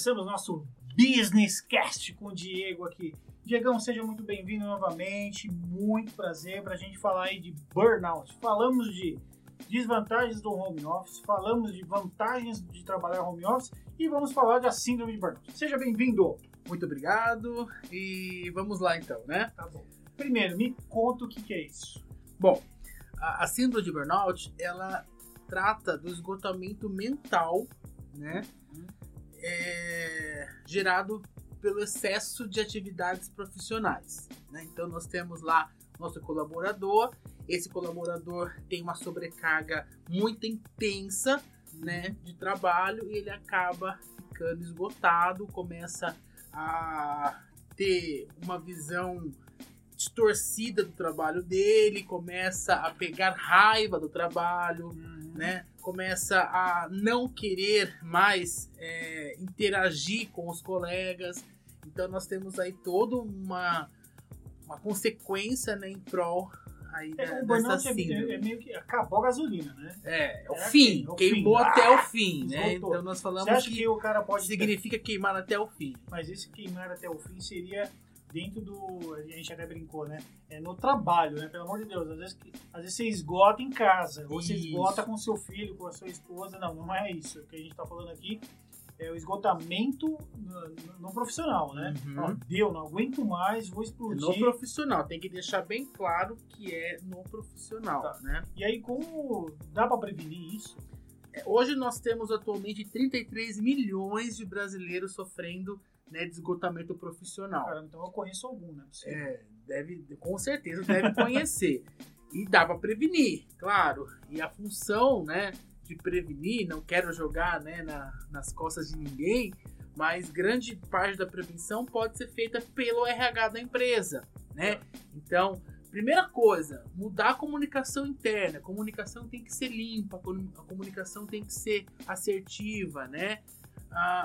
começamos nosso Business Cast com o Diego aqui. Diegão, seja muito bem-vindo novamente. Muito prazer para a gente falar aí de burnout. Falamos de desvantagens do home office, falamos de vantagens de trabalhar home office e vamos falar da síndrome de burnout. Seja bem-vindo. Muito obrigado e vamos lá então, né? Tá bom. Primeiro, me conta o que, que é isso. Bom, a, a síndrome de burnout, ela trata do esgotamento mental, né? É, gerado pelo excesso de atividades profissionais. Né? Então nós temos lá nosso colaborador. Esse colaborador tem uma sobrecarga muito intensa, né, de trabalho e ele acaba ficando esgotado, começa a ter uma visão distorcida do trabalho dele, começa a pegar raiva do trabalho, uhum. Né? Começa a não querer mais é, interagir com os colegas. Então nós temos aí toda uma, uma consequência né, em prol aí é, da, dessa é, síndrome. É, é, meio que acabou a gasolina, né? É, é o é fim, assim, queimou fim. até ah, o fim, né? Então nós falamos que, que, o cara pode significa ter... queimar até o fim. Mas esse queimar até o fim seria dentro do. A gente até brincou, né? É no trabalho, né? Pelo amor de Deus. Às vezes, às vezes você esgota em casa, ou você esgota com seu filho, com a sua esposa. Não, não é isso. O que a gente tá falando aqui é o esgotamento no, no profissional, né? Uhum. Ó, deu, não aguento mais, vou explodir. No profissional, tem que deixar bem claro que é no profissional, tá. né? E aí, como dá para prevenir isso? Hoje nós temos atualmente 33 milhões de brasileiros sofrendo né, de esgotamento profissional. Caramba, então eu conheço algum, né? É, deve, com certeza deve conhecer. e dá para prevenir, claro. E a função, né, de prevenir, não quero jogar, né, na, nas costas de ninguém, mas grande parte da prevenção pode ser feita pelo RH da empresa, né? Então, primeira coisa, mudar a comunicação interna. A comunicação tem que ser limpa, a comunicação tem que ser assertiva, né?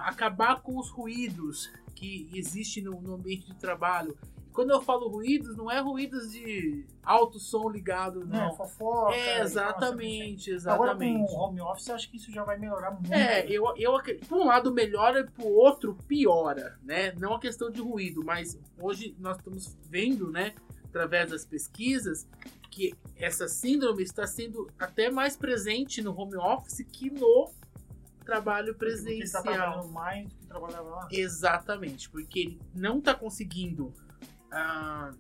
acabar com os ruídos que existem no, no, ambiente de trabalho. Quando eu falo ruídos, não é ruídos de alto som ligado, não. É, fofoca. É, exatamente, exatamente. Agora com o home office, acho que isso já vai melhorar muito. É, eu, eu por um lado melhora e por outro piora, né? Não a questão de ruído, mas hoje nós estamos vendo, né, através das pesquisas, que essa síndrome está sendo até mais presente no home office que no trabalho tá presencial. Porque está mais do que trabalhava lá. Exatamente, porque ele não está conseguindo ah,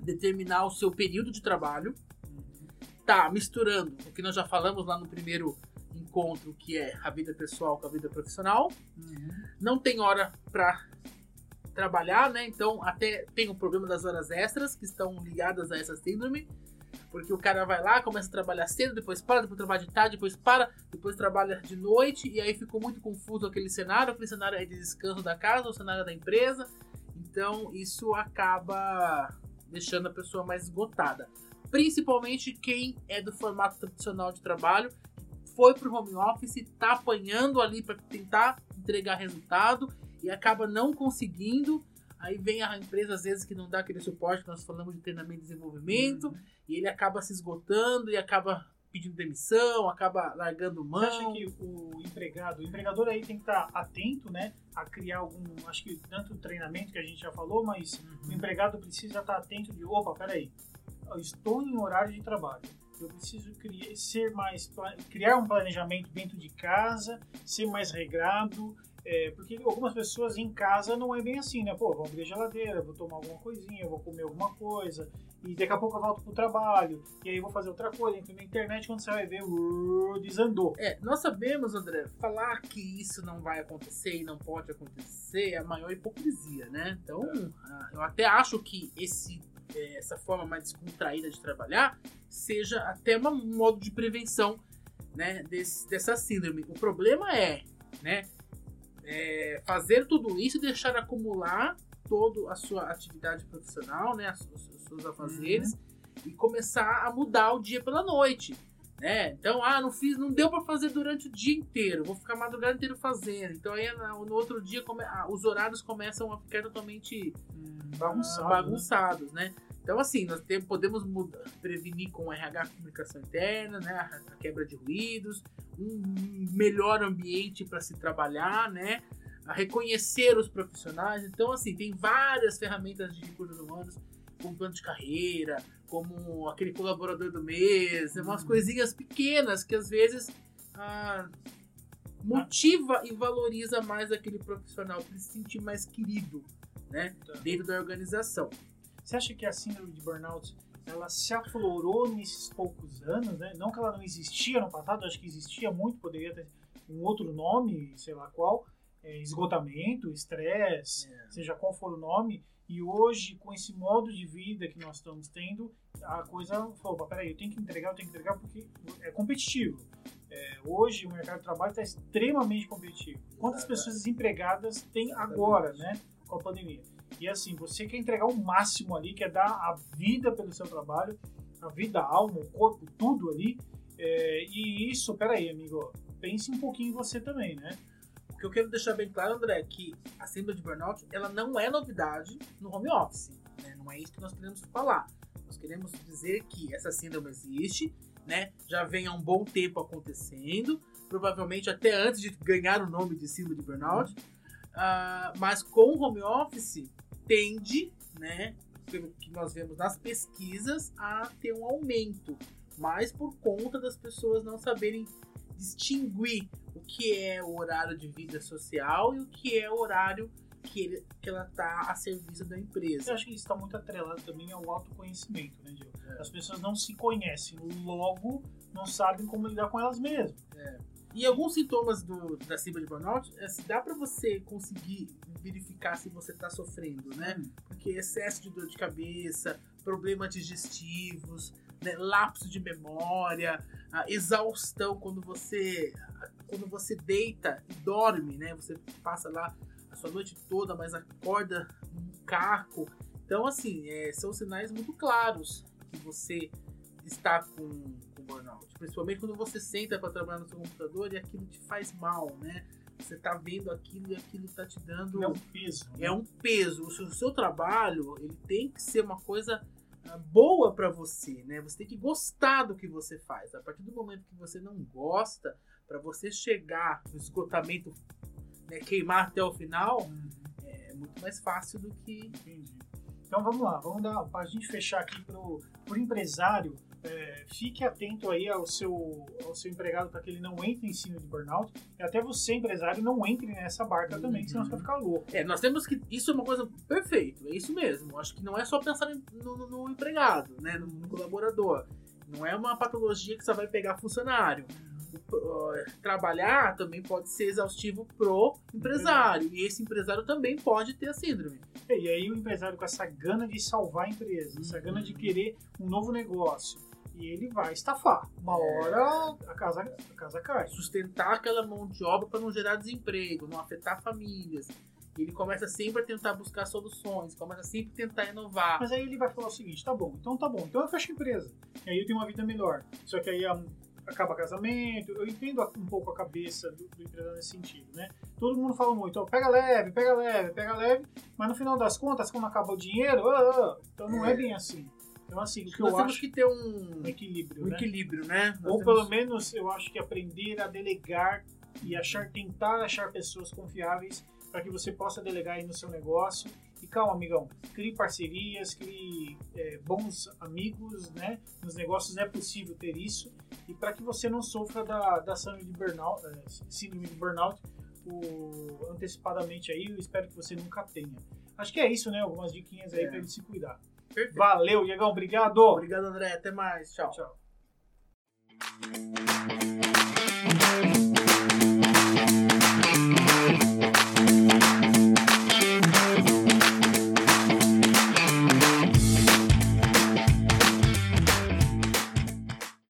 determinar o seu período de trabalho. Tá misturando o que nós já falamos lá no primeiro encontro, que é a vida pessoal com a vida profissional. Uhum. Não tem hora para trabalhar, né? Então até tem o problema das horas extras que estão ligadas a essa síndrome. Porque o cara vai lá, começa a trabalhar cedo, depois para, depois trabalha de tarde, depois para, depois trabalha de noite, e aí ficou muito confuso aquele cenário. Aquele cenário é de descanso da casa, o cenário da empresa. Então isso acaba deixando a pessoa mais esgotada. Principalmente quem é do formato tradicional de trabalho, foi para o home office, está apanhando ali para tentar entregar resultado e acaba não conseguindo. Aí vem a empresa, às vezes, que não dá aquele suporte nós falamos de treinamento e desenvolvimento. Uhum e ele acaba se esgotando e acaba pedindo demissão, acaba largando mão. Você acha que o empregado, o empregador aí tem que estar atento, né, a criar algum, acho que tanto treinamento que a gente já falou, mas uhum. o empregado precisa estar atento de, opa, peraí, eu estou em horário de trabalho. Eu preciso criar, ser mais, criar um planejamento dentro de casa, ser mais regrado, é, porque algumas pessoas em casa não é bem assim, né? Pô, vou abrir a geladeira, vou tomar alguma coisinha, vou comer alguma coisa, e daqui a pouco eu volto pro trabalho, e aí vou fazer outra coisa, entro na internet, quando você vai ver, uh, desandou. É, nós sabemos, André, falar que isso não vai acontecer e não pode acontecer é a maior hipocrisia, né? Então, é. eu até acho que esse é, essa forma mais descontraída de trabalhar seja até um modo de prevenção né, desse, dessa síndrome. O problema é, né, é, fazer tudo isso e deixar acumular toda a sua atividade profissional, né, os, os seus afazeres, uhum. e começar a mudar o dia pela noite. Né? Então, ah, não fiz, não deu para fazer durante o dia inteiro, vou ficar a madrugada inteira fazendo. Então aí no outro dia come, ah, os horários começam a ficar totalmente hum, bagunçados, bagunçados né? né? Então, assim, nós temos, podemos mudar, prevenir com o RH comunicação interna, né? A quebra de ruídos, um melhor ambiente para se trabalhar, né? a reconhecer os profissionais. Então, assim, tem várias ferramentas de recursos humanos, como plano de carreira, como aquele colaborador do mês, umas uhum. coisinhas pequenas que às vezes ah, motiva e valoriza mais aquele profissional para se sentir mais querido, né, tá. dentro da organização. Você acha que a síndrome de burnout ela se aflorou nesses poucos anos, né? Não que ela não existia no passado, acho que existia muito, poderia ter um outro nome, sei lá qual, é, esgotamento, estresse, é. seja qual for o nome. E hoje, com esse modo de vida que nós estamos tendo, a coisa falou, peraí, eu tenho que entregar, eu tenho que entregar porque é competitivo. É, hoje o mercado de trabalho está extremamente competitivo. Quantas pessoas desempregadas tem agora, né, com a pandemia? E assim, você quer entregar o máximo ali, quer dar a vida pelo seu trabalho, a vida, a alma, o corpo, tudo ali. É, e isso, peraí, amigo, pense um pouquinho em você também, né? O que eu quero deixar bem claro, André, é que a síndrome de burnout, ela não é novidade no home office. Né? Não é isso que nós queremos falar. Nós queremos dizer que essa síndrome existe, né? Já vem há um bom tempo acontecendo, provavelmente até antes de ganhar o nome de síndrome de burnout. Uh, mas com o home office, tende, né, pelo que nós vemos nas pesquisas, a ter um aumento, mas por conta das pessoas não saberem distinguir o que é o horário de vida social e o que é o horário que, ele, que ela está a serviço da empresa. Eu acho que isso está muito atrelado também ao autoconhecimento, né, Gil? É. As pessoas não se conhecem, logo não sabem como lidar com elas mesmas. É. E alguns sintomas do, da síndrome de burnout, é, se dá para você conseguir verificar se você está sofrendo, né? Hum. Porque excesso de dor de cabeça, problemas digestivos, né? lapso de memória, exaustão quando você quando você deita e dorme, né? Você passa lá a sua noite toda, mas acorda num caco. Então, assim, é, são sinais muito claros que você está com. Principalmente quando você senta para trabalhar no seu computador e aquilo te faz mal, né? Você tá vendo aquilo e aquilo tá te dando. É um peso. Né? É um peso. O seu, o seu, trabalho, ele tem que ser uma coisa ah, boa para você, né? Você tem que gostar do que você faz. A partir do momento que você não gosta, para você chegar no esgotamento, né, queimar até o final, uhum. é muito mais fácil do que. Entendi. Então vamos lá, vamos dar para a gente fechar aqui pro, pro empresário é, fique atento aí ao seu, ao seu empregado para que ele não entre em cima de burnout. E até você, empresário, não entre nessa barca uhum. também, senão você vai ficar louco. É, nós temos que. Isso é uma coisa perfeita, é isso mesmo. Acho que não é só pensar no, no, no empregado, né? No, no, colaborador. Não é uma patologia que só vai pegar funcionário. trabalhar também pode ser exaustivo pro empresário. E esse empresário também pode ter a síndrome. E aí o empresário com essa gana de salvar a empresa, essa gana de querer um novo negócio, e ele vai estafar. Uma hora a casa, a casa cai. Sustentar aquela mão de obra para não gerar desemprego, não afetar famílias. Ele começa sempre a tentar buscar soluções, começa sempre a tentar inovar. Mas aí ele vai falar o seguinte: tá bom, então tá bom, então eu fecho a empresa. E aí eu tenho uma vida melhor. Só que aí acaba casamento. Eu entendo um pouco a cabeça do, do empresário nesse sentido, né? Todo mundo fala muito, ó, pega leve, pega leve, pega leve, mas no final das contas, quando acaba o dinheiro, ah, ah, então não é, é bem assim. Então, assim, o que Nós eu temos acho... que ter um, um equilíbrio, um né? equilíbrio, né? Ou temos... pelo menos eu acho que aprender a delegar e achar, tentar achar pessoas confiáveis para que você possa delegar aí no seu negócio. E calma, amigão, crie parcerias, crie é, bons amigos, né? Nos negócios é possível ter isso. E para que você não sofra da, da síndrome de burnout, é, síndrome de burnout o, antecipadamente aí, eu espero que você nunca tenha. Acho que é isso, né? Algumas diquinhas aí é. para ele se cuidar. Perfeito. Valeu, Diegão. Obrigado. Obrigado, André. Até mais. Tchau. Tchau.